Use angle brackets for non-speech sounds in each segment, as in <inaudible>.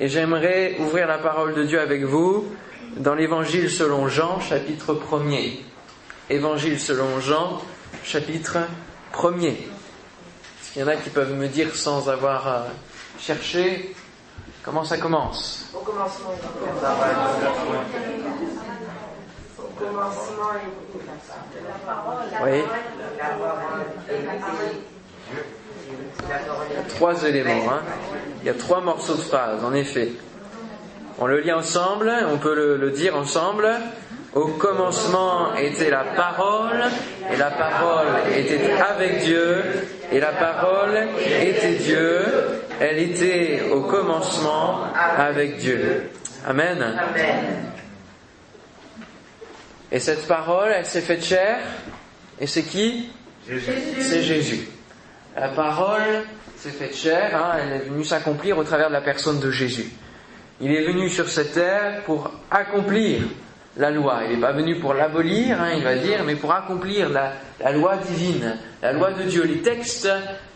et j'aimerais ouvrir la parole de Dieu avec vous dans l'évangile selon Jean, chapitre 1er. Évangile selon Jean, chapitre 1er. Est-ce qu'il y en a qui peuvent me dire sans avoir euh, cherché comment ça commence? Au commencement, Oui. Il trois éléments. Hein. Il y a trois morceaux de phrase, en effet. On le lit ensemble, on peut le, le dire ensemble. Au commencement était la parole, et la parole était avec Dieu, et la parole était Dieu, elle était au commencement avec Dieu. Amen. Amen. Et cette parole, elle s'est faite chair, et c'est qui? C'est Jésus. La parole s'est faite chair, hein, elle est venue s'accomplir au travers de la personne de Jésus. Il est venu sur cette terre pour accomplir la loi. Il n'est pas venu pour l'abolir, hein, il va dire, mais pour accomplir la, loi divine, la loi de Dieu, les textes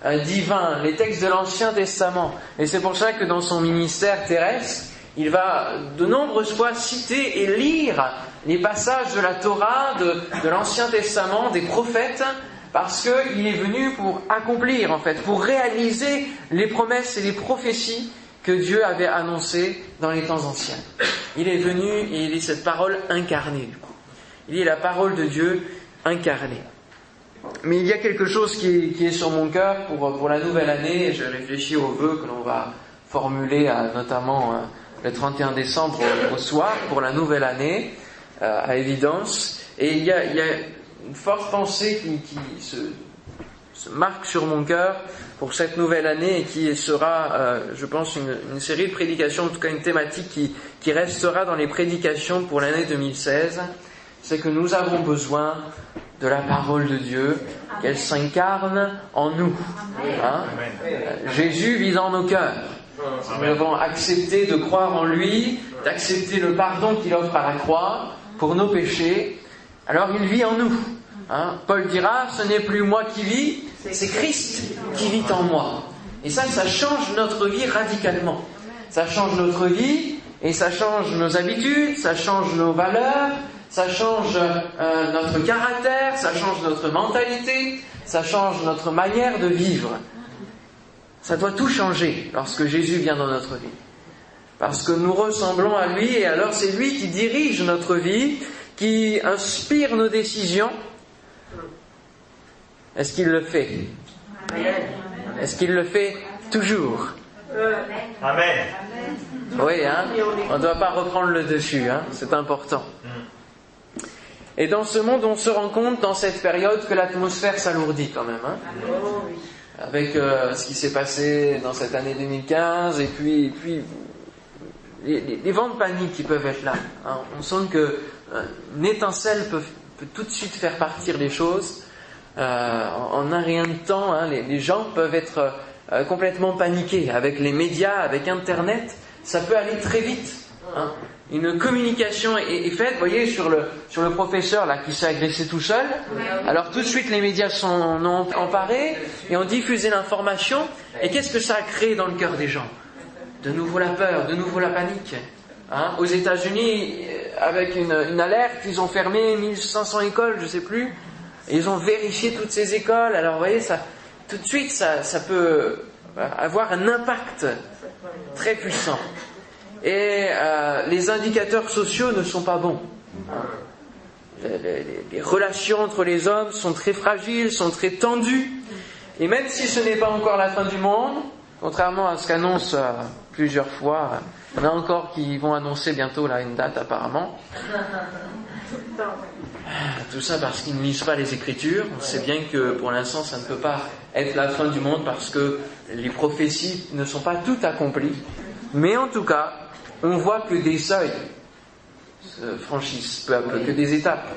euh, divins, les textes de l'Ancien Testament. Et c'est pour ça que dans son ministère terrestre, il va de nombreuses fois citer et lire les passages de la Torah, de l'Ancien Testament, des prophètes, parce qu'il est venu pour accomplir, en fait, pour réaliser les promesses et les prophéties que Dieu avait annoncées dans les temps anciens. Il est venu il est cette parole incarnée, du coup. Il est la parole de Dieu incarnée. Mais il y a quelque chose qui est, sur mon cœur pour, pour la nouvelle année. Je réfléchis aux vœux que l'on va formuler, notamment euh, le 31 décembre au, soir, pour la nouvelle année, euh, à évidence. Et il y a une forte pensée qui, qui se, se, marque sur mon cœur pour cette nouvelle année et qui sera, euh, je pense, une, une, série de prédications, en tout cas une thématique qui, qui restera dans les prédications pour l'année 2016. C'est que nous avons besoin de la parole de Dieu, qu'elle s'incarne en nous. Hein? Jésus vit dans nos cœurs. Nous devons accepter de croire en lui, d'accepter le pardon qu'il offre à la croix pour nos péchés. Alors il vit en nous. Hein Paul dira, ce n'est plus moi qui vis, c'est Christ qui vit en moi. Et ça, ça change notre vie radicalement. Ça change notre vie et ça change nos habitudes, ça change nos valeurs, ça change euh, notre caractère, ça change notre mentalité, ça change notre manière de vivre. Ça doit tout changer lorsque Jésus vient dans notre vie. Parce que nous ressemblons à lui et alors c'est lui qui dirige notre vie, qui inspire nos décisions. Est-ce qu'il le fait? Est-ce qu'il le fait toujours? Amen. Oui, hein? On ne doit pas reprendre le dessus, hein? C'est important. Et dans ce monde, on se rend compte dans cette période que l'atmosphère s'alourdit quand même. Hein? Avec euh, ce qui s'est passé dans cette année 2015 et puis, et puis les, les, les, vents de panique qui peuvent être là. Hein? On sent que euh, une étincelle peut, peut, tout de suite faire partir les choses. Euh, en, un rien de temps, hein, les, les, gens peuvent être euh, complètement paniqués avec les médias, avec Internet. Ça peut aller très vite. Hein. Une communication est, est, faite, vous voyez, sur le, sur le professeur là qui s'est agressé tout seul. Alors tout de suite les médias sont ont emparés et ont diffusé l'information. Et qu'est-ce que ça a créé dans le cœur des gens? De nouveau la peur, de nouveau la panique. Hein Aux États-Unis, avec une, une, alerte, ils ont fermé 1500 écoles, je sais plus. Ils ont vérifié toutes ces écoles. Alors vous voyez, ça, tout de suite, ça, peut avoir un impact très puissant et euh, les indicateurs sociaux ne sont pas bons. Les, relations entre les hommes sont très fragiles, sont très tendues. Et même si ce n'est pas encore la fin du monde, contrairement à ce qu'annonce euh, plusieurs fois, il y en a encore qui vont annoncer bientôt là une date apparemment. Tout ça parce qu'ils ne lisent pas les Écritures. On sait bien que pour l'instant ça ne peut pas être la fin du monde parce que les prophéties ne sont pas toutes accomplies. Mais en tout cas, on voit que des seuils se franchissent peu à peu, que des étapes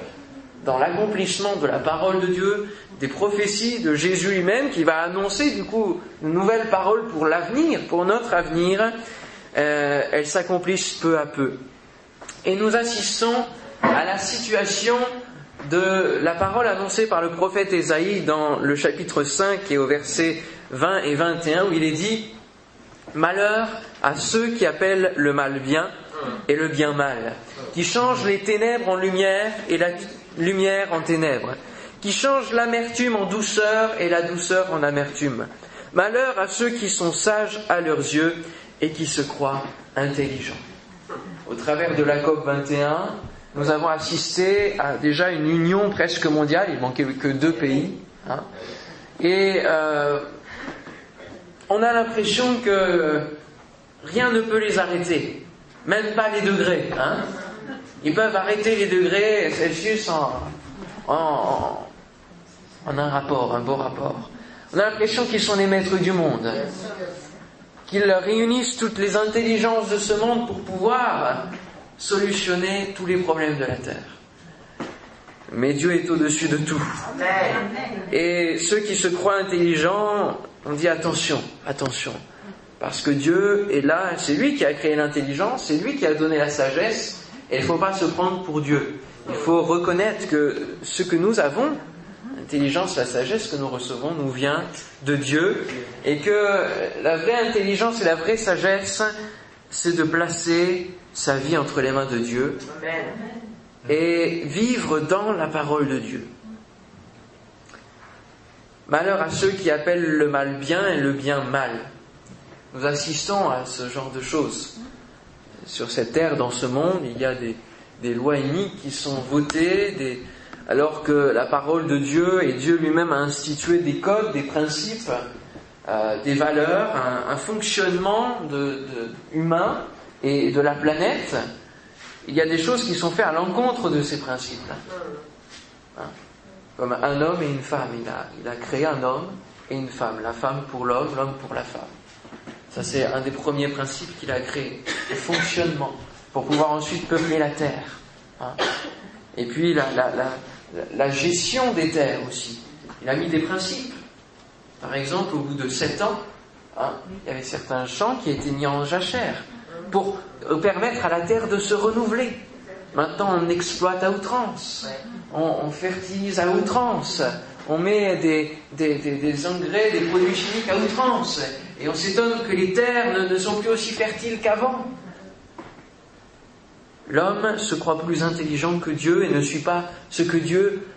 dans l'accomplissement de la parole de Dieu, des prophéties de Jésus lui-même qui va annoncer du coup une nouvelle parole pour l'avenir, pour notre avenir, euh, elles s'accomplissent peu à peu. Et nous assistons à la situation de la parole annoncée par le prophète Ésaïe dans le chapitre 5 et au verset 20 et 21 où il est dit Malheur à ceux qui appellent le mal bien et le bien mal, qui changent les ténèbres en lumière et la lumière en ténèbres, qui changent l'amertume en douceur et la douceur en amertume. Malheur à ceux qui sont sages à leurs yeux et qui se croient intelligents. Au travers de la COP 21, nous avons assisté à déjà une union presque mondiale, il manquait que deux pays, hein. et euh, on a l'impression que rien ne peut les arrêter, même pas les degrés. Hein. Ils peuvent arrêter les degrés Celsius en, en, en un rapport, un beau rapport. On a l'impression qu'ils sont les maîtres du monde, qu'ils réunissent toutes les intelligences de ce monde pour pouvoir solutionner tous les problèmes de la Terre. Mais Dieu est au-dessus de tout. Et ceux qui se croient intelligents, on dit attention, attention. Parce que Dieu est là, c'est lui qui a créé l'intelligence, c'est lui qui a donné la sagesse, et il ne faut pas se prendre pour Dieu. Il faut reconnaître que ce que nous avons, l'intelligence, la sagesse que nous recevons, nous vient de Dieu, et que la vraie intelligence et la vraie sagesse, c'est de placer sa vie entre les mains de Dieu et vivre dans la parole de Dieu. Malheur à ceux qui appellent le mal bien et le bien mal. Nous assistons à ce genre de choses. Sur cette terre, dans ce monde, il y a des, lois iniques qui sont votées, alors que la parole de Dieu et Dieu lui-même a institué des codes, des principes, euh, des valeurs, un, fonctionnement humain et de la planète. Il y a des choses qui sont faites à l'encontre de ces principes-là. Hein? Comme un homme et une femme. Il a, créé un homme et une femme, la femme pour l'homme, l'homme pour la femme. Ça, c'est un des premiers principes qu'il a créé, le fonctionnement, pour pouvoir ensuite peupler la terre. Hein? Et puis la, gestion des terres aussi. Il a mis des principes. Par exemple, au bout de sept ans, hein, il y avait certains champs qui étaient mis en jachère pour permettre à la terre de se renouveler. Maintenant, on exploite à outrance, on, fertilise à outrance, on met des, des, engrais, des produits chimiques à outrance, et on s'étonne que les terres ne, sont plus aussi fertiles qu'avant. L'homme se croit plus intelligent que Dieu et ne suit pas ce que Dieu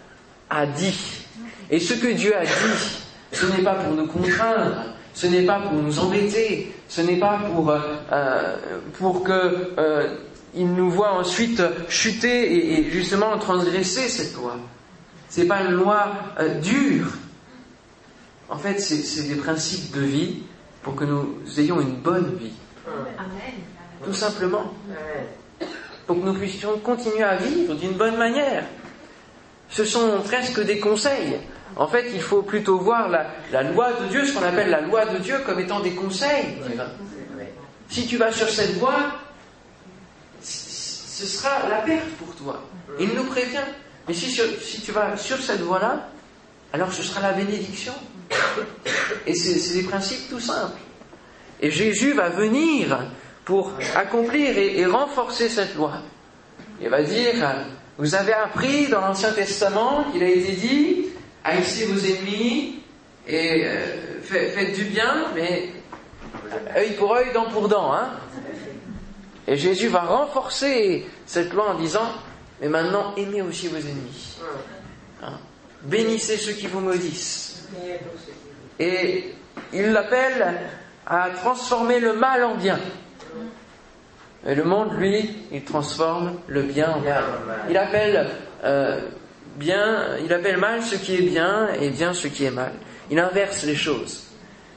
a dit. Et ce que Dieu a dit, ce n'est pas pour nous contraindre, ce n'est pas pour nous embêter, ce n'est pas pour, euh, pour que euh, il nous voit ensuite chuter et, justement transgresser cette loi. C'est pas une loi euh, dure. En fait, c'est des principes de vie pour que nous ayons une bonne vie. Tout simplement. Pour que nous puissions continuer à vivre d'une bonne manière. Ce sont presque des conseils. En fait, il faut plutôt voir la, loi de Dieu, ce qu'on appelle la loi de Dieu, comme étant des conseils Si tu vas sur cette voie, ce sera la perte pour toi. Il nous prévient. Mais si tu vas sur cette voie-là, alors ce sera la bénédiction. Et c'est des principes tout simples. Et Jésus va venir pour accomplir et, renforcer cette loi. Il va dire, vous avez appris dans l'Ancien Testament qu'il a été dit, haïssez vos ennemis et euh, faites du bien, mais œil pour œil, dent pour dent. Hein et Jésus va renforcer cette loi en disant, mais maintenant aimez aussi vos ennemis. Hein? Bénissez ceux qui vous maudissent. Et il l'appelle à transformer le mal en bien. Et le monde, lui, il transforme le bien en mal. Il appelle euh, il appelle mal ce qui est bien et bien ce qui est mal. Il inverse les choses.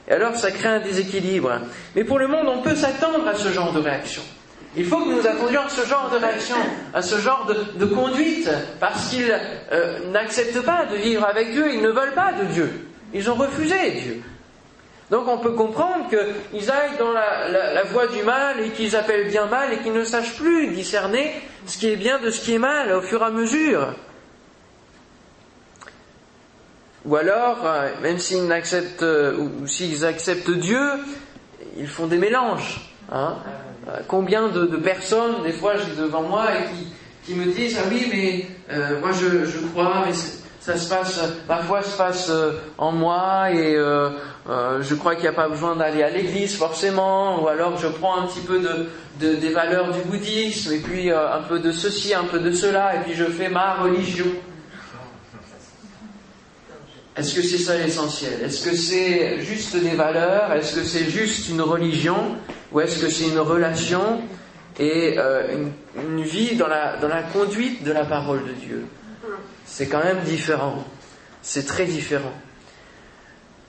Et alors ça crée un déséquilibre. Mais pour le monde, on peut s'attendre à ce genre de réaction. Il faut que nous attendions à ce genre de réaction, à ce genre de, conduite, parce qu'ils euh, n'acceptent pas de vivre avec Dieu, ils ne veulent pas de Dieu. Ils ont refusé Dieu. Donc on peut comprendre qu'ils aillent dans la, voie du mal et qu'ils appellent bien mal et qu'ils ne sachent plus discerner ce qui est bien de ce qui est mal au fur et à mesure. Ou alors, euh, même s'ils n'acceptent, euh, ou s'ils acceptent Dieu, ils font des mélanges. Hein euh, combien de, personnes, des fois, j'ai devant moi et qui, me disent Ah oui, mais moi je, crois, mais ça se passe, la foi se passe en moi et je crois qu'il n'y a pas besoin d'aller à l'église forcément, ou alors je prends un petit peu de, des valeurs du bouddhisme, et puis un peu de ceci, un peu de cela, et puis je fais ma religion. Est-ce que c'est ça l'essentiel? Est-ce que c'est juste des valeurs? Est-ce que c'est juste une religion? Ou est-ce que c'est une relation et euh, une, vie dans la, conduite de la parole de Dieu? C'est quand même différent. C'est très différent.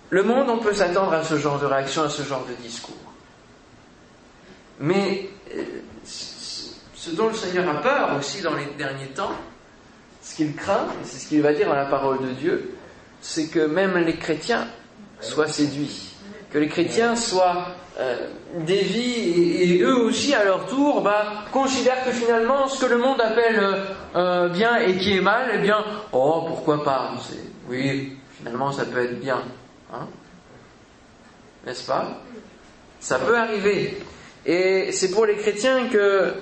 Le monde, on peut s'attendre à ce genre de réaction, à ce genre de discours. Mais euh, ce dont le Seigneur a peur aussi dans les derniers temps, ce qu'il craint, c'est ce qu'il va dire dans la parole de Dieu, c'est que même les chrétiens soient séduits, que les chrétiens soient euh, et, eux aussi à leur tour bah, considèrent que finalement ce que le monde appelle euh, euh, bien et qui est mal, eh bien, oh pourquoi pas Oui, finalement ça peut être bien, hein. N'est-ce pas? Ça peut arriver. Et c'est pour les chrétiens que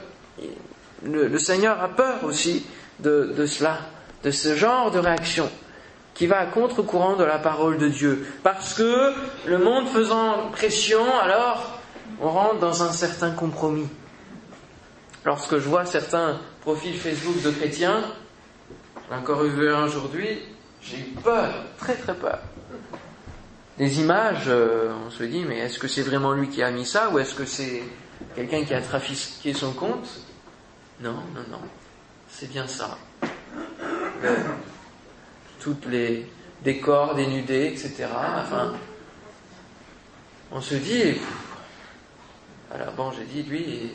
le, Seigneur a peur aussi de cela, de ce genre de réaction qui va à contre-courant de la parole de Dieu. Parce que le monde faisant pression, alors on rentre dans un certain compromis. Lorsque je vois certains profils Facebook de chrétiens, encore vu un aujourd'hui, j'ai eu peur, très très peur. Des images, euh, on se dit, mais est-ce que c'est vraiment lui qui a mis ça ou est-ce que c'est quelqu'un qui a trafiqué son compte? Non, non, non. C'est bien ça toutes les décors dénudés, etc. Enfin, on se dit, alors bon, j'ai dit, lui, il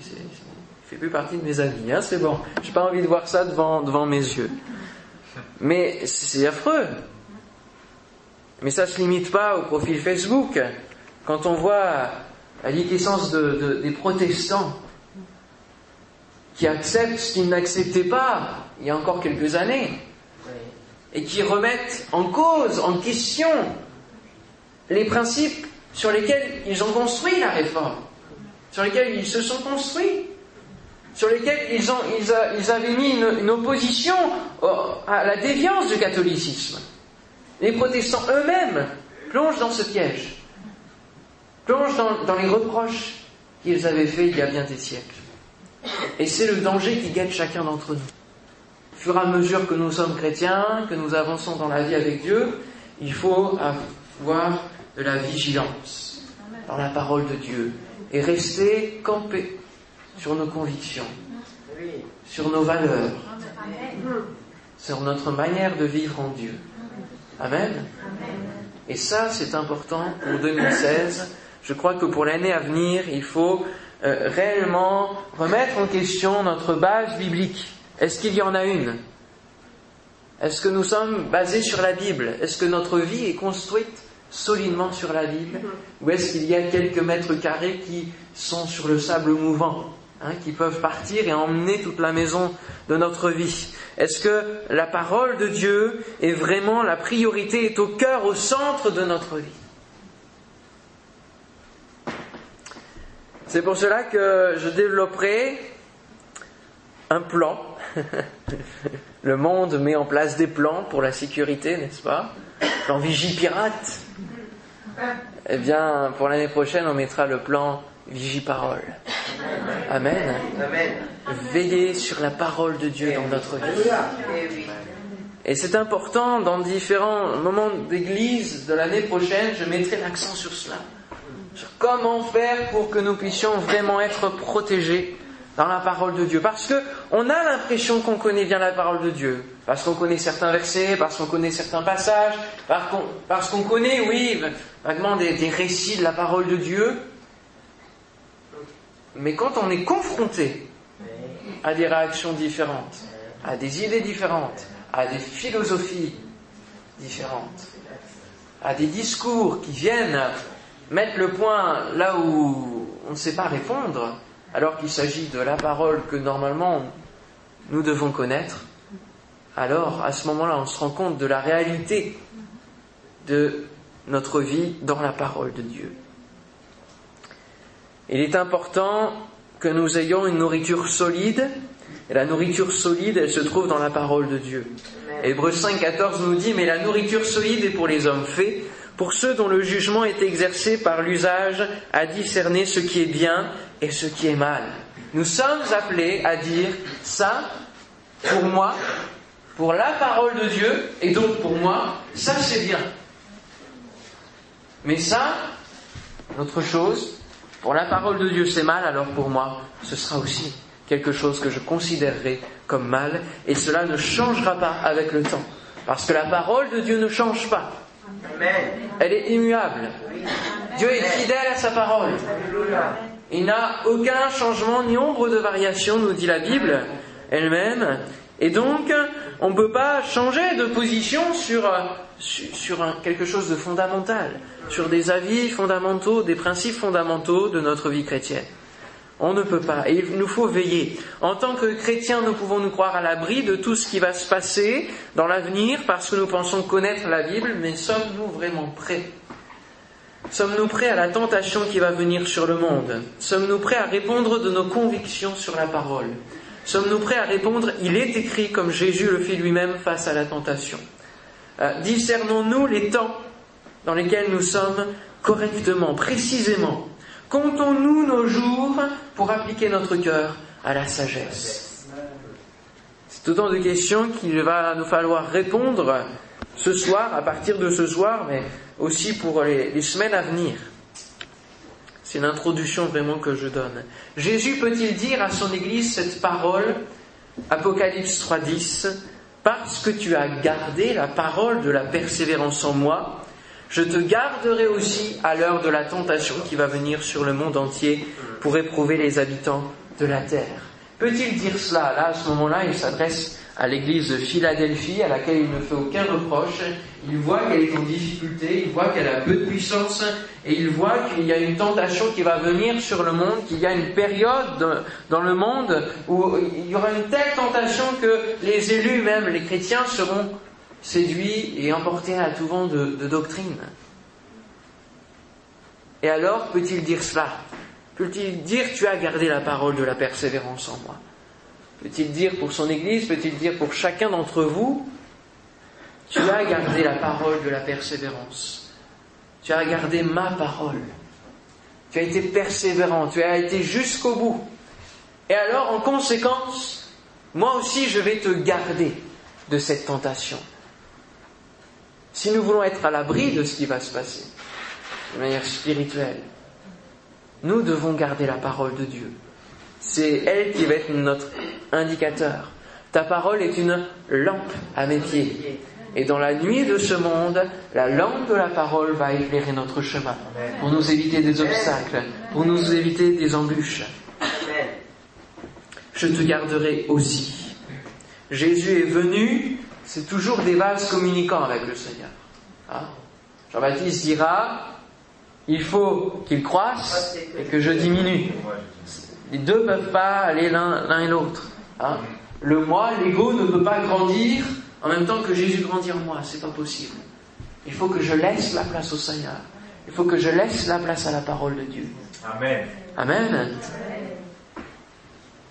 fait plus partie de mes amis, hein, c'est bon. J'ai pas envie de voir ça devant, mes yeux. Mais c'est affreux. Mais ça se limite pas au profil Facebook. Quand on voit la liquescence de, des protestants qui acceptent ce qu'ils n'acceptaient pas il y a encore quelques années, et qui remettent en cause, en question, les principes sur lesquels ils ont construit la réforme, sur lesquels ils se sont construits, sur lesquels ils, avaient mis une, opposition à la déviance du catholicisme. Les protestants eux-mêmes plongent dans ce piège, plongent dans les reproches qu'ils avaient faits il y a bien des siècles. Et c'est le danger qui guette chacun d'entre nous fur et à mesure que nous sommes chrétiens, que nous avançons dans la vie avec Dieu, il faut avoir de la vigilance dans la parole de Dieu et rester campé sur nos convictions, sur nos valeurs, sur notre manière de vivre en Dieu. Amen. Et ça, c'est important pour 2016. Je crois que pour l'année à venir, il faut euh, réellement remettre en question notre base biblique. Est-ce qu'il y en a une? Est-ce que nous sommes basés sur la Bible? Est-ce que notre vie est construite solidement sur la Bible? Ou est-ce qu'il y a quelques mètres carrés qui sont sur le sable mouvant, hein, qui peuvent partir et emmener toute la maison de notre vie? Est-ce que la parole de Dieu est vraiment la priorité, est au cœur, au centre de notre vie? C'est pour cela que je développerai un plan <laughs> le monde met en place des plans pour la sécurité, n'est-ce pas? Plan Vigipirate. Eh bien, pour l'année prochaine, on mettra le plan Vigiparole. Amen. Amen. Veillez sur la parole de Dieu dans notre vie. Et c'est important, dans différents moments d'église de l'année prochaine, je mettrai l'accent sur cela. Sur comment faire pour que nous puissions vraiment être protégés dans la parole de Dieu. Parce que on a l'impression qu'on connaît bien la parole de Dieu. Parce qu'on connaît certains versets, parce qu'on connaît certains passages, parce qu'on connaît, oui, vaguement des, des récits de la parole de Dieu. Mais quand on est confronté à des réactions différentes, à des idées différentes, à des philosophies différentes, à des discours qui viennent mettre le point là où on ne sait pas répondre, alors qu'il s'agit de la parole que normalement nous devons connaître, alors à ce moment-là on se rend compte de la réalité de notre vie dans la parole de Dieu. Il est important que nous ayons une nourriture solide, et la nourriture solide, elle se trouve dans la parole de Dieu. Hébreu 5.14 nous dit, mais la nourriture solide est pour les hommes faits, pour ceux dont le jugement est exercé par l'usage à discerner ce qui est bien et ce qui est mal. Nous sommes appelés à dire ça, pour moi, pour la parole de Dieu, et donc pour moi, ça c'est bien. Mais ça, autre chose, pour la parole de Dieu c'est mal, alors pour moi, ce sera aussi quelque chose que je considérerai comme mal, et cela ne changera pas avec le temps, parce que la parole de Dieu ne change pas. Elle est immuable. Dieu est fidèle à sa parole. Il n'a aucun changement ni ombre de variation, nous dit la Bible elle-même. Et donc, on ne peut pas changer de position sur, sur, quelque chose de fondamental, sur des avis fondamentaux, des principes fondamentaux de notre vie chrétienne. On ne peut pas. Et il nous faut veiller. En tant que chrétiens, nous pouvons nous croire à l'abri de tout ce qui va se passer dans l'avenir parce que nous pensons connaître la Bible, mais sommes-nous vraiment prêts? Sommes-nous prêts à la tentation qui va venir sur le monde? Sommes-nous prêts à répondre de nos convictions sur la parole? Sommes-nous prêts à répondre Il est écrit comme Jésus le fit lui-même face à la tentation? Euh, Discernons-nous les temps dans lesquels nous sommes correctement, précisément. Comptons-nous nos jours pour appliquer notre cœur à la sagesse? C'est autant de questions qu'il va nous falloir répondre ce soir, à partir de ce soir, mais aussi pour les, semaines à venir. C'est l'introduction vraiment que je donne. Jésus peut-il dire à son Église cette parole, Apocalypse 3.10, parce que tu as gardé la parole de la persévérance en moi, je te garderai aussi à l'heure de la tentation qui va venir sur le monde entier pour éprouver les habitants de la terre. Peut-il dire cela Là, à ce moment-là, il s'adresse à l'église de Philadelphie, à laquelle il ne fait aucun reproche. Il voit qu'elle est en difficulté, il voit qu'elle a peu de puissance, et il voit qu'il y a une tentation qui va venir sur le monde, qu'il y a une période dans le monde où il y aura une telle tentation que les élus, même les chrétiens, seront séduit et emporté à tout vent de, de doctrine. Et alors peut-il dire cela? Peut-il dire tu as gardé la parole de la persévérance en moi? Peut-il dire pour son Église, peut-il dire pour chacun d'entre vous, tu as gardé la parole de la persévérance. Tu as gardé ma parole. Tu as été persévérant, tu as été jusqu'au bout. Et alors, en conséquence, moi aussi, je vais te garder de cette tentation. Si nous voulons être à l'abri de ce qui va se passer, de manière spirituelle, nous devons garder la parole de Dieu. C'est elle qui va être notre indicateur. Ta parole est une lampe à mes pieds. Et dans la nuit de ce monde, la lampe de la parole va éclairer notre chemin pour nous éviter des obstacles, pour nous éviter des embûches. Je te garderai aussi. Jésus est venu c'est toujours des vases communicants avec le Seigneur. Hein? Jean-Baptiste dira, il faut qu'il croisse et que je diminue. Les deux ne peuvent pas aller l'un et l'autre. Hein? Le moi, l'ego ne peut pas grandir en même temps que Jésus grandit en moi. C'est pas possible. Il faut que je laisse la place au Seigneur. Il faut que je laisse la place à la parole de Dieu. Amen. Amen.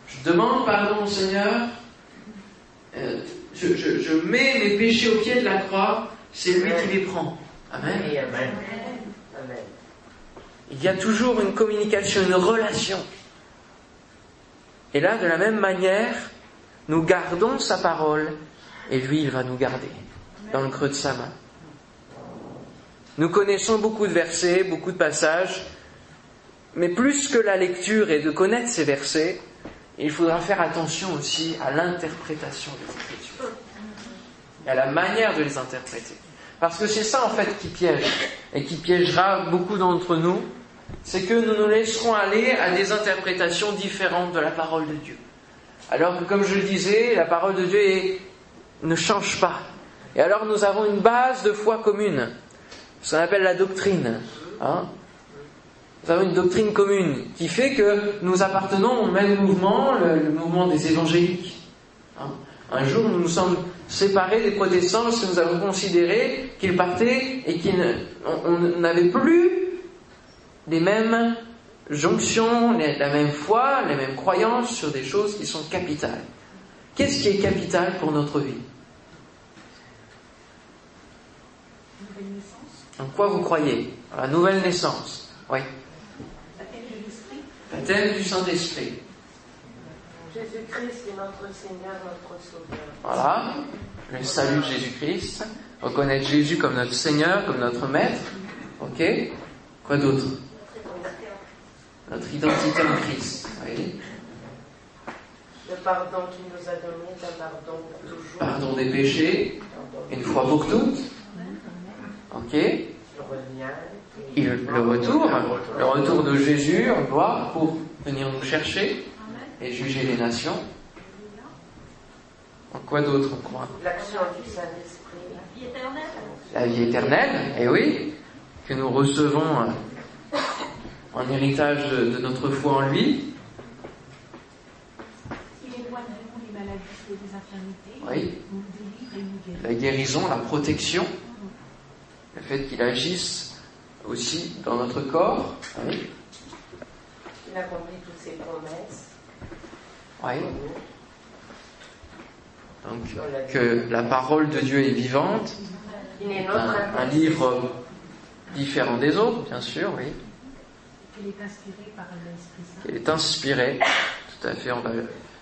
Je demande pardon au Seigneur. Euh, je, mets mes péchés au pied de la croix, c'est lui qui les prend. Amen. Il y a toujours une communication, une relation. Et là, de la même manière, nous gardons sa parole et lui, il va nous garder dans le creux de sa main. Nous connaissons beaucoup de versets, beaucoup de passages, mais plus que la lecture et de connaître ces versets, il faudra faire attention aussi à l'interprétation des Écritures à la manière de les interpréter. Parce que c'est ça en fait qui piège et qui piégera beaucoup d'entre nous, c'est que nous nous laisserons aller à des interprétations différentes de la parole de Dieu. Alors que comme je le disais, la parole de Dieu ne change pas. Et alors nous avons une base de foi commune, ce qu'on appelle la doctrine. Hein nous avons une doctrine commune qui fait que nous appartenons au même mouvement, le, mouvement des évangéliques. Hein. Un jour, nous nous sommes séparés des protestants parce que nous avons considéré qu'ils partaient et qu'on n'avait plus les mêmes jonctions, la même foi, les mêmes croyances sur des choses qui sont capitales. Qu'est-ce qui est capital pour notre vie? En quoi vous croyez? La nouvelle naissance. Oui. Baptême du Saint-Esprit. Jésus-Christ est notre Seigneur, notre Sauveur. Voilà. Le salut de Jésus-Christ. Reconnaître Jésus comme notre Seigneur, comme notre Maître. Ok? Quoi d'autre? Notre identité en Christ. Oui. Le pardon qu'il nous a donné est un pardon pour toujours. Pardon des péchés, une fois pour toutes. Ok. Et le, le retour, le retour de Jésus en gloire pour venir nous chercher et juger les nations. En quoi d'autre on croit? L'action du Saint-Esprit. La vie éternelle. La vie éternelle, et oui, que nous recevons euh, en héritage de notre foi en lui. Oui. La guérison, la protection, le fait qu'il agisse aussi dans notre corps. Oui. Il accomplit toutes ses promesses. Oui. Donc, que la parole de Dieu est vivante. Un, un livre différent des autres, bien sûr, oui. Qu'elle est inspirée par l'Esprit Saint. Qu'elle est inspirée, tout à fait, on va,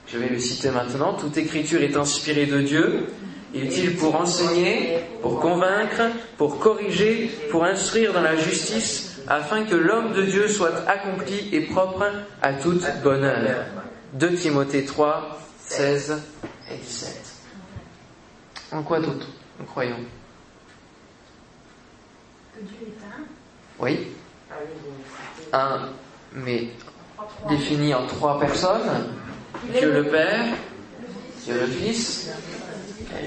je vais le citer maintenant. Toute écriture est inspirée de Dieu, utile pour enseigner, pour convaincre, pour corriger, pour instruire dans la justice, afin que l'homme de Dieu soit accompli et propre à toute bonne œuvre? 2 Timothée 3, 16 et 17. En quoi d'autre nous croyons? Que Dieu est un? Oui. Un, mais défini en trois personnes. Dieu le Père, Dieu le Fils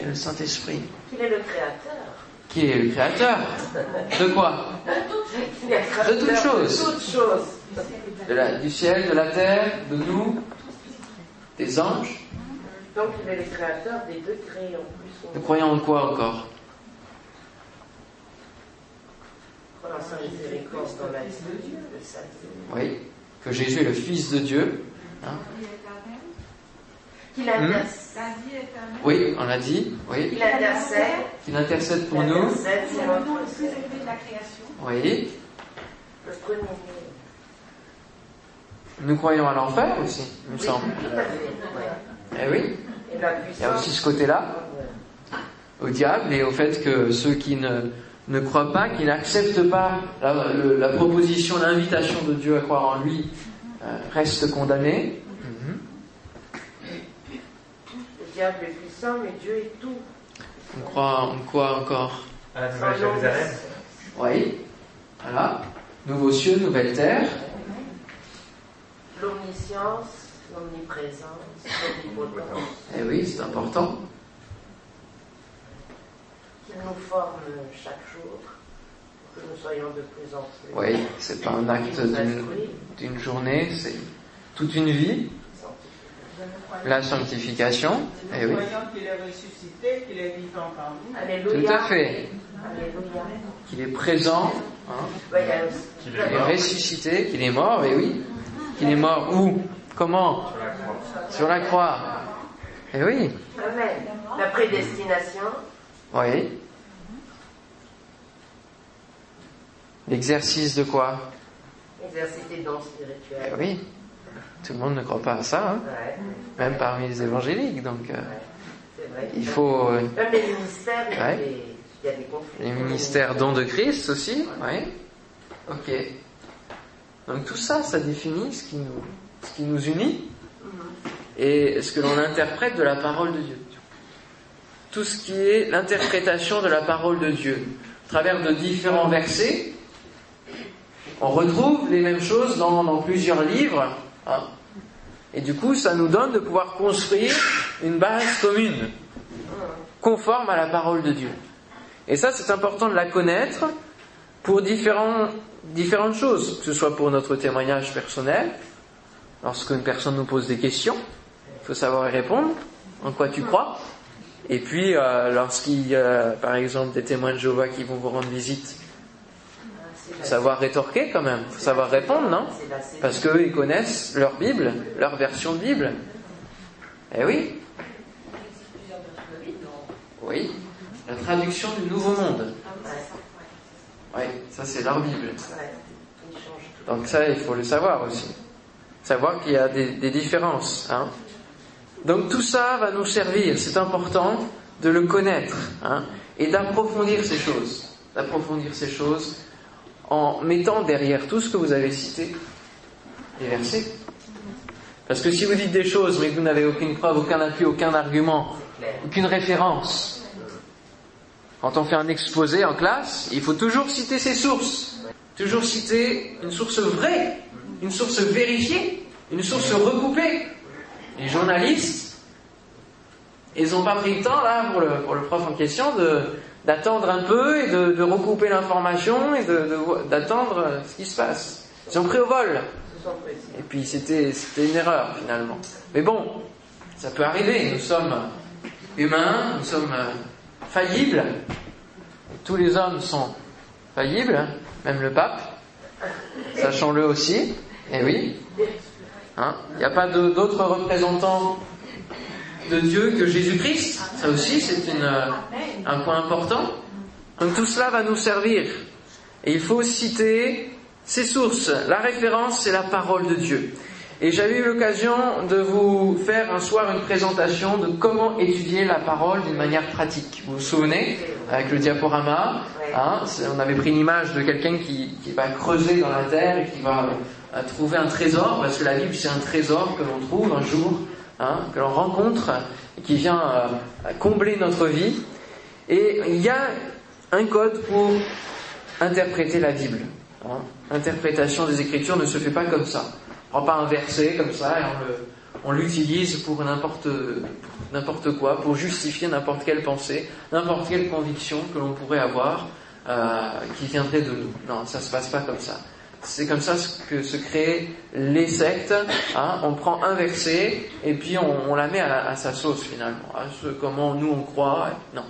et le Saint-Esprit. Qui est le Créateur Qui est le Créateur De quoi De toutes choses. De la, du ciel, de la terre, de nous, des anges. Donc il est le Créateur des degrés en plus. Nous croyons en quoi encore? Oui, que Jésus est le Fils de Dieu. Hein qu'il intercède. Oui, on l'a dit. Oui. Qu'il intercède. Qu'il intercède pour nous. C'est de la création. Oui. Nous croyons à l'enfer aussi, il me semble. Eh oui. Il y a aussi ce côté-là, au diable et au fait que ceux qui ne, ne croient pas, qui n'acceptent pas la, la proposition, l'invitation de Dieu à croire en lui, euh, restent condamnés. diable est puissant, mais Dieu est tout. On croit en quoi encore? À la nouvelle Jérusalem. Oui. Voilà. Nouveau cieux, nouvelle terre. L'omniscience, l'omniprésence, l'omnipotence. Eh oui, c'est important. Qu'il nous forme chaque jour pour que nous soyons de plus en plus. Oui, c'est pas un acte d'une journée, c'est toute une vie. La sanctification. Eh oui. qu'il est ressuscité, qu'il est vivant parmi nous. Tout à fait. Qu'il est présent, hein. qu'il est ressuscité, qu'il est mort, eh oui. Qu'il est mort où? Comment? Sur la croix. Eh oui. La prédestination. Oui. L'exercice de quoi? L'exercice des dons spirituels. Eh oui. Tout le monde ne croit pas à ça, hein même parmi les évangéliques. Donc, euh, il faut. Euh, même les ministères, il y a des, il y a des conflits. Les ministères dons de Christ aussi, oui. Ok. Donc tout ça, ça définit ce qui nous, ce qui nous unit et ce que l'on interprète de la parole de Dieu. Tout ce qui est l'interprétation de la parole de Dieu. À travers de différents versets, on retrouve les mêmes choses dans, plusieurs livres Hein. Et du coup, ça nous donne de pouvoir construire une base commune, conforme à la parole de Dieu. Et ça, c'est important de la connaître pour différentes choses, que ce soit pour notre témoignage personnel, lorsqu'une personne nous pose des questions, il faut savoir y répondre, en quoi tu crois, et puis euh, lorsqu'il y a, par exemple, des témoins de Jéhovah qui vont vous rendre visite, faut savoir rétorquer quand même, faut savoir répondre, non? Parce qu'eux, ils connaissent leur Bible, leur version de Bible. Eh oui. Oui, la traduction du Nouveau Monde. Oui, ça c'est leur Bible. Donc ça, il faut le savoir aussi. Savoir qu'il y a des, différences. Hein. Donc tout ça va nous servir, c'est important de le connaître hein, et d'approfondir ces choses. En mettant derrière tout ce que vous avez cité des versets. Parce que si vous dites des choses mais que vous n'avez aucune preuve, aucun appui, aucun argument, aucune référence, quand on fait un exposé en classe, il faut toujours citer ses sources. Toujours citer une source vraie, une source vérifiée, une source recoupée. Les journalistes, ils n'ont pas pris le temps, là, pour le, prof en question, d'attendre un peu et de, recouper l'information et d'attendre ce qui se passe. Ils ont pris au vol. Et puis c'était une erreur finalement. Mais bon, ça peut arriver. Nous sommes humains, nous sommes euh, faillibles. Tous les hommes sont faillibles, hein, même le pape. Sachons-le aussi. Eh oui. Hein, il n'y a pas d'autres représentants de Dieu que Jésus-Christ? Ça aussi, c'est euh, un point important. Donc tout cela va nous servir. Et il faut citer ces sources. La référence, c'est la parole de Dieu. Et j'avais eu l'occasion de vous faire un soir une présentation de comment étudier la parole d'une manière pratique. Vous vous souvenez? Avec le diaporama, hein, on avait pris une image de quelqu'un qui, va creuser dans la terre et qui va euh, trouver un trésor, parce que la Bible c'est un trésor que l'on trouve un jour, hein, que l'on rencontre, qui vient euh, combler notre vie. Et il y a un code pour interpréter la Bible. Hein. L'interprétation des Écritures ne se fait pas comme ça prend pas un verset comme ça et on l'utilise pour n'importe quoi, pour justifier n'importe quelle pensée, n'importe quelle conviction que l'on pourrait avoir euh, qui viendrait de nous. Non, ça se passe pas comme ça. C'est comme ça que se créent les sectes. Hein. On prend un verset et puis on, la met à, sa sauce finalement, comment nous on croit. Non,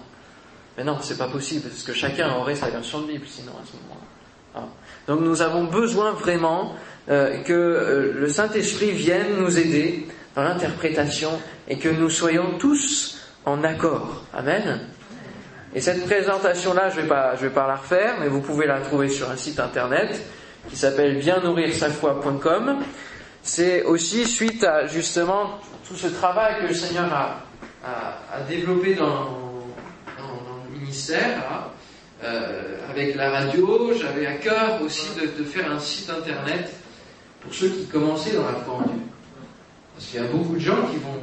mais non, c'est pas possible parce que chacun aurait sa version de Bible sinon à ce moment-là. Hein. Donc nous avons besoin vraiment euh, que euh, le Saint-Esprit vienne nous aider dans l'interprétation et que nous soyons tous en accord. Amen. Et cette présentation-là, je ne vais, vais pas la refaire, mais vous pouvez la trouver sur un site internet qui s'appelle biennourrirsafoi.com. C'est aussi suite à justement tout ce travail que le Seigneur a, a, développé dans, dans, le ministère, euh, avec la radio. J'avais à cœur aussi de, de, faire un site internet pour ceux qui commençaient dans la foi en Dieu. Parce qu'il y a beaucoup de gens qui vont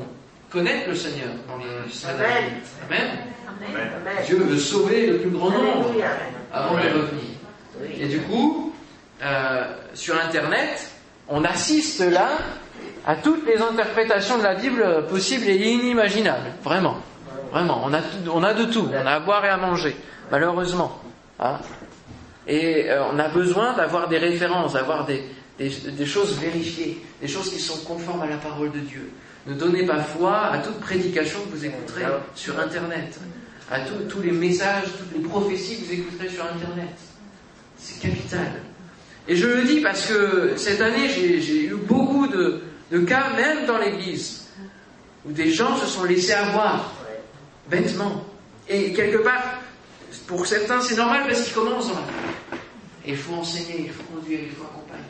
connaître le Seigneur dans les Amen. Amen. Dieu veut sauver le plus grand nombre avant de revenir. Et du coup, euh, sur Internet, on assiste là à toutes les interprétations de la Bible possibles et inimaginables. Vraiment. Vraiment. On a, de tout. On a à boire et à manger. Malheureusement. Hein. et euh, on a besoin d'avoir des références, d'avoir des, des, choses vérifiées, des choses qui sont conformes à la parole de Dieu. Ne donnez pas foi à toute prédication que vous écouterez sur Internet, à tous les messages, toutes les prophéties que vous écouterez sur Internet. C'est capital. Et je le dis parce que cette année, j'ai eu beaucoup de, cas, même dans l'Église, où des gens se sont laissés avoir, bêtement. Et quelque part, pour certains, c'est normal parce qu'ils commencent dans la il faut enseigner, il faut conduire, il faut accompagner.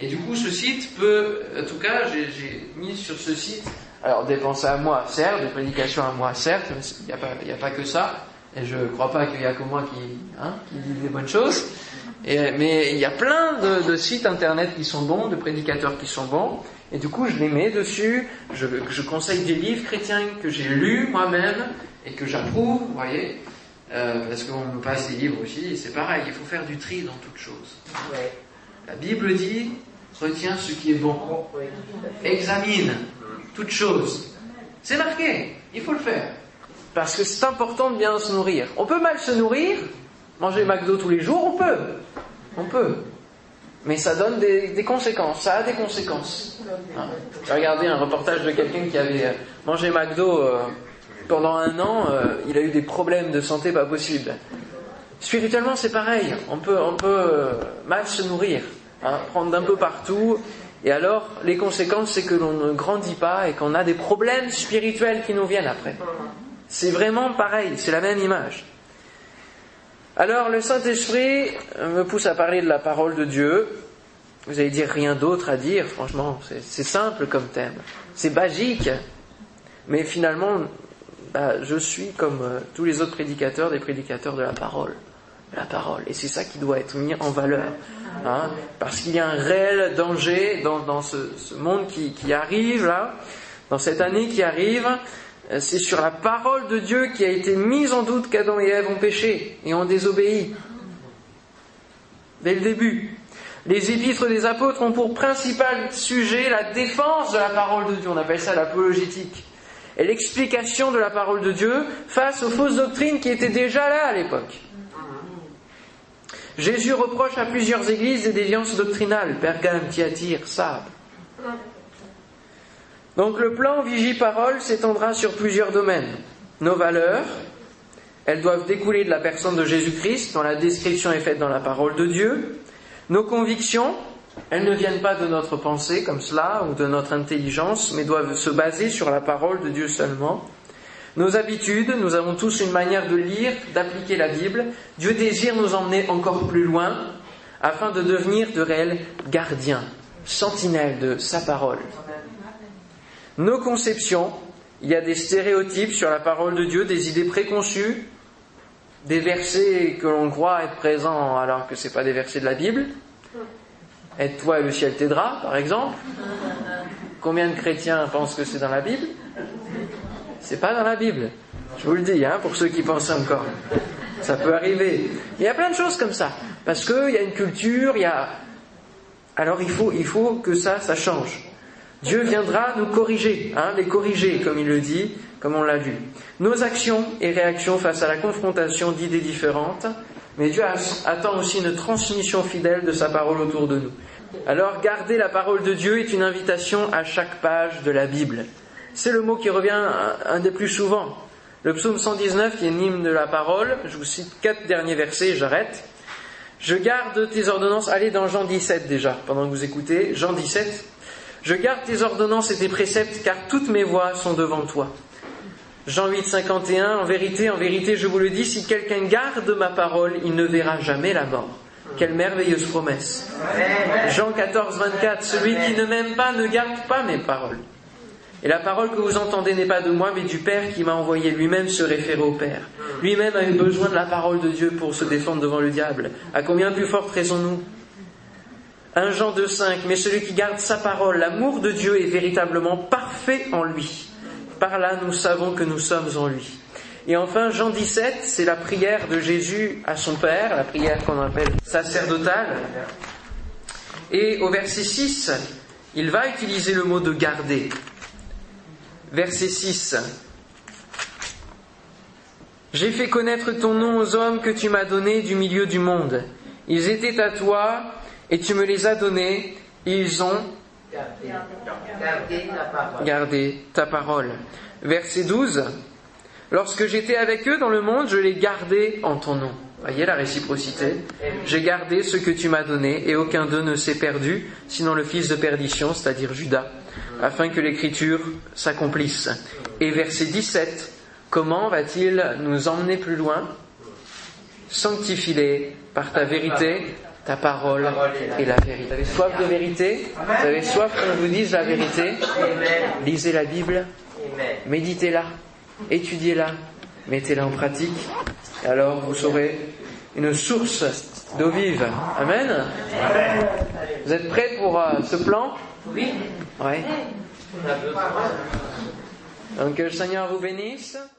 Et du coup, ce site peut, en tout cas, j'ai mis sur ce site, alors dépenser à moi, certes, des prédications à moi, certes, il n'y a, pas, que ça, et je ne crois pas qu'il y a que moi qui, hein, qui dit des bonnes choses, et, mais il y a plein de, de, sites internet qui sont bons, de prédicateurs qui sont bons, et du coup, je les mets dessus, je, je conseille des livres chrétiens que j'ai lus moi-même, et que j'approuve, vous voyez, euh, parce qu'on me passe des livres aussi, c'est pareil, il faut faire du tri dans toute chose. La Bible dit, retiens ce qui est bon. Examine toute chose. C'est marqué, il faut le faire. Parce que c'est important de bien se nourrir. On peut mal se nourrir, manger McDo tous les jours, on peut. On peut. Mais ça donne des, conséquences, ça a des conséquences. J'ai regardé un reportage de quelqu'un qui avait euh, mangé McDo euh, pendant un an, euh, il a eu des problèmes de santé pas possibles. Spirituellement, c'est pareil. On peut, on peut mal se nourrir. Hein, prendre d'un peu partout. Et alors, les conséquences, c'est que l'on ne grandit pas et qu'on a des problèmes spirituels qui nous viennent après. C'est vraiment pareil, c'est la même image. Alors le Saint-Esprit me pousse à parler de la parole de Dieu. Vous allez dire rien d'autre à dire, franchement, c'est simple comme thème. C'est basique. Mais finalement, bah, je suis comme euh, tous les autres prédicateurs, des prédicateurs de la parole. La parole. Et c'est ça qui doit être mis en valeur. Hein, parce qu'il y a un réel danger dans, ce, monde qui, qui, arrive là, dans cette année qui arrive. Euh, c'est sur la parole de Dieu qui a été mise en doute qu'Adam et Ève ont péché et ont désobéi. Dès le début. Les épîtres des apôtres ont pour principal sujet la défense de la parole de Dieu. On appelle ça l'apologétique et l'explication de la parole de Dieu face aux fausses doctrines qui étaient déjà là à l'époque. Jésus reproche à plusieurs églises des déviances doctrinales, Pergame, Thyatire, Sab. Donc le plan Vigie-Parole s'étendra sur plusieurs domaines. Nos valeurs, elles doivent découler de la personne de Jésus-Christ, dont la description est faite dans la parole de Dieu. Nos convictions, elles ne viennent pas de notre pensée comme cela ou de notre intelligence, mais doivent se baser sur la parole de Dieu seulement. Nos habitudes, nous avons tous une manière de lire, d'appliquer la Bible. Dieu désire nous emmener encore plus loin afin de devenir de réels gardiens, sentinelles de sa parole. Nos conceptions, il y a des stéréotypes sur la parole de Dieu, des idées préconçues, des versets que l'on croit être présents alors que ce pas des versets de la Bible, Aide-toi et le ciel t'aidera, par exemple. Combien de chrétiens pensent que c'est dans la Bible? C'est pas dans la Bible. Je vous le dis, hein, pour ceux qui pensent encore. Ça peut arriver. Il y a plein de choses comme ça. Parce qu'il y a une culture, il y a. Alors il faut, il faut que ça, ça change. Dieu viendra nous corriger, hein, les corriger, comme il le dit, comme on l'a vu. Nos actions et réactions face à la confrontation d'idées différentes, mais Dieu attend aussi une transmission fidèle de sa parole autour de nous. Alors garder la parole de Dieu est une invitation à chaque page de la Bible. C'est le mot qui revient un des plus souvent. Le psaume 119 qui est l'hymne de la parole, je vous cite quatre derniers versets et j'arrête. Je garde tes ordonnances, allez dans Jean 17 déjà, pendant que vous écoutez, Jean 17. Je garde tes ordonnances et tes préceptes car toutes mes voies sont devant toi. Jean 8, 51, en vérité, en vérité, je vous le dis, si quelqu'un garde ma parole, il ne verra jamais la mort. Quelle merveilleuse promesse. Jean 14, 24, celui qui ne m'aime pas ne garde pas mes paroles. Et la parole que vous entendez n'est pas de moi, mais du Père qui m'a envoyé lui-même se référer au Père. Lui-même a eu besoin de la parole de Dieu pour se défendre devant le diable. À combien plus forte raison-nous 1 Jean 2, 5, mais celui qui garde sa parole, l'amour de Dieu est véritablement parfait en lui. Par là, nous savons que nous sommes en lui. Et enfin, Jean 17, c'est la prière de Jésus à son Père, la prière qu'on appelle sacerdotale. Et au verset 6, il va utiliser le mot de garder. Verset 6. J'ai fait connaître ton nom aux hommes que tu m'as donnés du milieu du monde. Ils étaient à toi et tu me les as donnés. Ils ont Gardez ta parole. Verset 12. Lorsque j'étais avec eux dans le monde, je les gardais en ton nom. Voyez la réciprocité. J'ai gardé ce que tu m'as donné, et aucun d'eux ne s'est perdu, sinon le fils de perdition, c'est-à-dire Judas, afin que l'écriture s'accomplisse. Et verset 17. Comment va-t-il nous emmener plus loin? Sanctifie-les par ta vérité, ta parole est la vérité. Vous avez soif de vérité Vous avez soif qu'on vous dise la vérité Lisez la Bible, méditez-la, étudiez-la, mettez-la en pratique, et alors vous serez une source d'eau vive. Amen Vous êtes prêts pour euh, ce plan Oui. Ouais. Donc que le Seigneur vous bénisse.